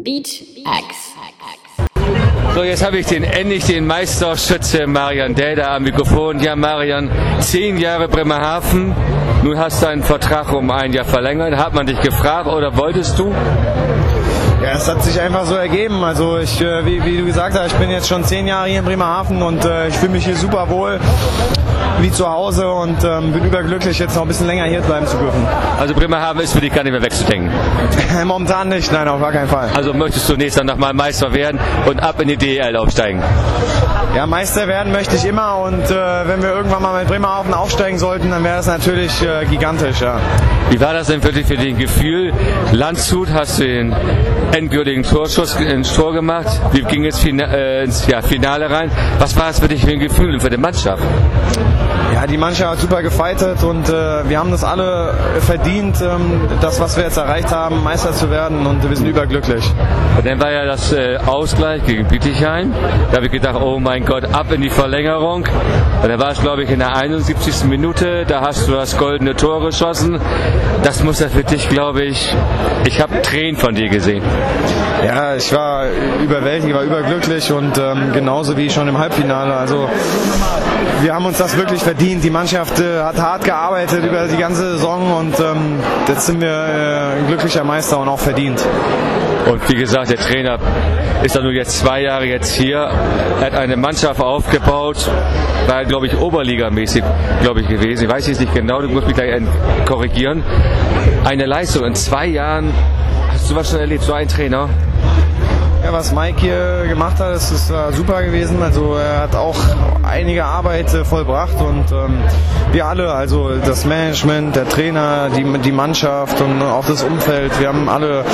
Beat X. So, jetzt habe ich den endlich den Meisterschütze Marian Däder am Mikrofon. Ja, Marian, zehn Jahre Bremerhaven. Nun hast du einen Vertrag um ein Jahr verlängert. Hat man dich gefragt oder wolltest du? Ja, es hat sich einfach so ergeben. Also ich, äh, wie, wie, du gesagt hast, ich bin jetzt schon zehn Jahre hier in Bremerhaven und äh, ich fühle mich hier super wohl wie zu Hause und ähm, bin überglücklich, jetzt noch ein bisschen länger hier bleiben zu dürfen. Also Bremerhaven ist für dich gar nicht mehr wegzudenken? Momentan nicht, nein, auf gar keinen Fall. Also möchtest du nächstes Jahr nochmal Meister werden und ab in die DEL aufsteigen? Ja, Meister werden möchte ich immer und äh, wenn wir irgendwann mal mit Bremerhaven aufsteigen sollten, dann wäre das natürlich äh, gigantisch, ja. Wie war das denn für dich für den Gefühl? Landshut hast du den endgültigen Torschuss ins Tor gemacht. Wie ging es äh, ins ja, Finale rein? Was war es für dich für ein Gefühl und für die Mannschaft? Die Mannschaft hat super gefeitet und äh, wir haben das alle verdient, ähm, das, was wir jetzt erreicht haben, Meister zu werden und wir sind überglücklich. Und dann war ja das äh, Ausgleich gegen Bietigheim. Da habe ich gedacht, oh mein Gott, ab in die Verlängerung. Und dann war es, glaube ich, in der 71. Minute, da hast du das goldene Tor geschossen. Das muss ja für dich, glaube ich, ich habe Tränen von dir gesehen. Ja, ich war überwältigt, war überglücklich und ähm, genauso wie schon im Halbfinale. Also wir haben uns das wirklich verdient. Die Mannschaft äh, hat hart gearbeitet über die ganze Saison und ähm, jetzt sind wir äh, ein glücklicher Meister und auch verdient. Und wie gesagt, der Trainer ist dann nur jetzt zwei Jahre jetzt hier. Er hat eine Mannschaft aufgebaut, war glaube ich oberligamäßig, glaube ich gewesen. Ich weiß jetzt nicht genau, du musst mich gleich korrigieren. Eine Leistung in zwei Jahren. Du was schon erlebt, so ein Trainer? Ja, was Mike hier gemacht hat, ist, ist uh, super gewesen. Also er hat auch einige Arbeit äh, vollbracht und ähm, wir alle, also das Management, der Trainer, die, die Mannschaft und auch das Umfeld, wir haben alle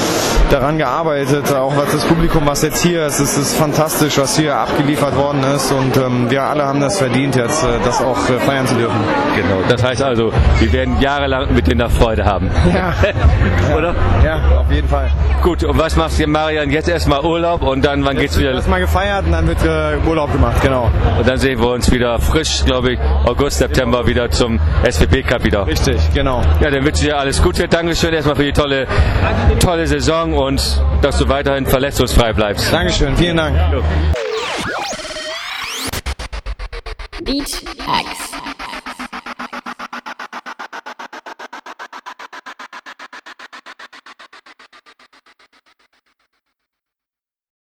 daran gearbeitet, auch was das Publikum, was jetzt hier ist, es ist fantastisch, was hier abgeliefert worden ist und ähm, wir alle haben das verdient, jetzt äh, das auch äh, feiern zu dürfen. Genau, das heißt also, wir werden jahrelang mit denen Freude haben. Ja. Oder? Ja, auf jeden Fall. Gut, und was machst du, Marian? Jetzt erstmal Urlaub und dann, wann jetzt geht's wieder? Erstmal gefeiert und dann wird äh, Urlaub gemacht, genau. Und dann sehen wir uns wieder frisch, glaube ich, August, September wieder zum SVP Cup wieder. Richtig, genau. Ja, dann wünsche ich dir alles Gute. Dankeschön erstmal für die tolle, tolle Saison und dass du weiterhin verletzungsfrei bleibst. Dankeschön, vielen Dank. Beat X.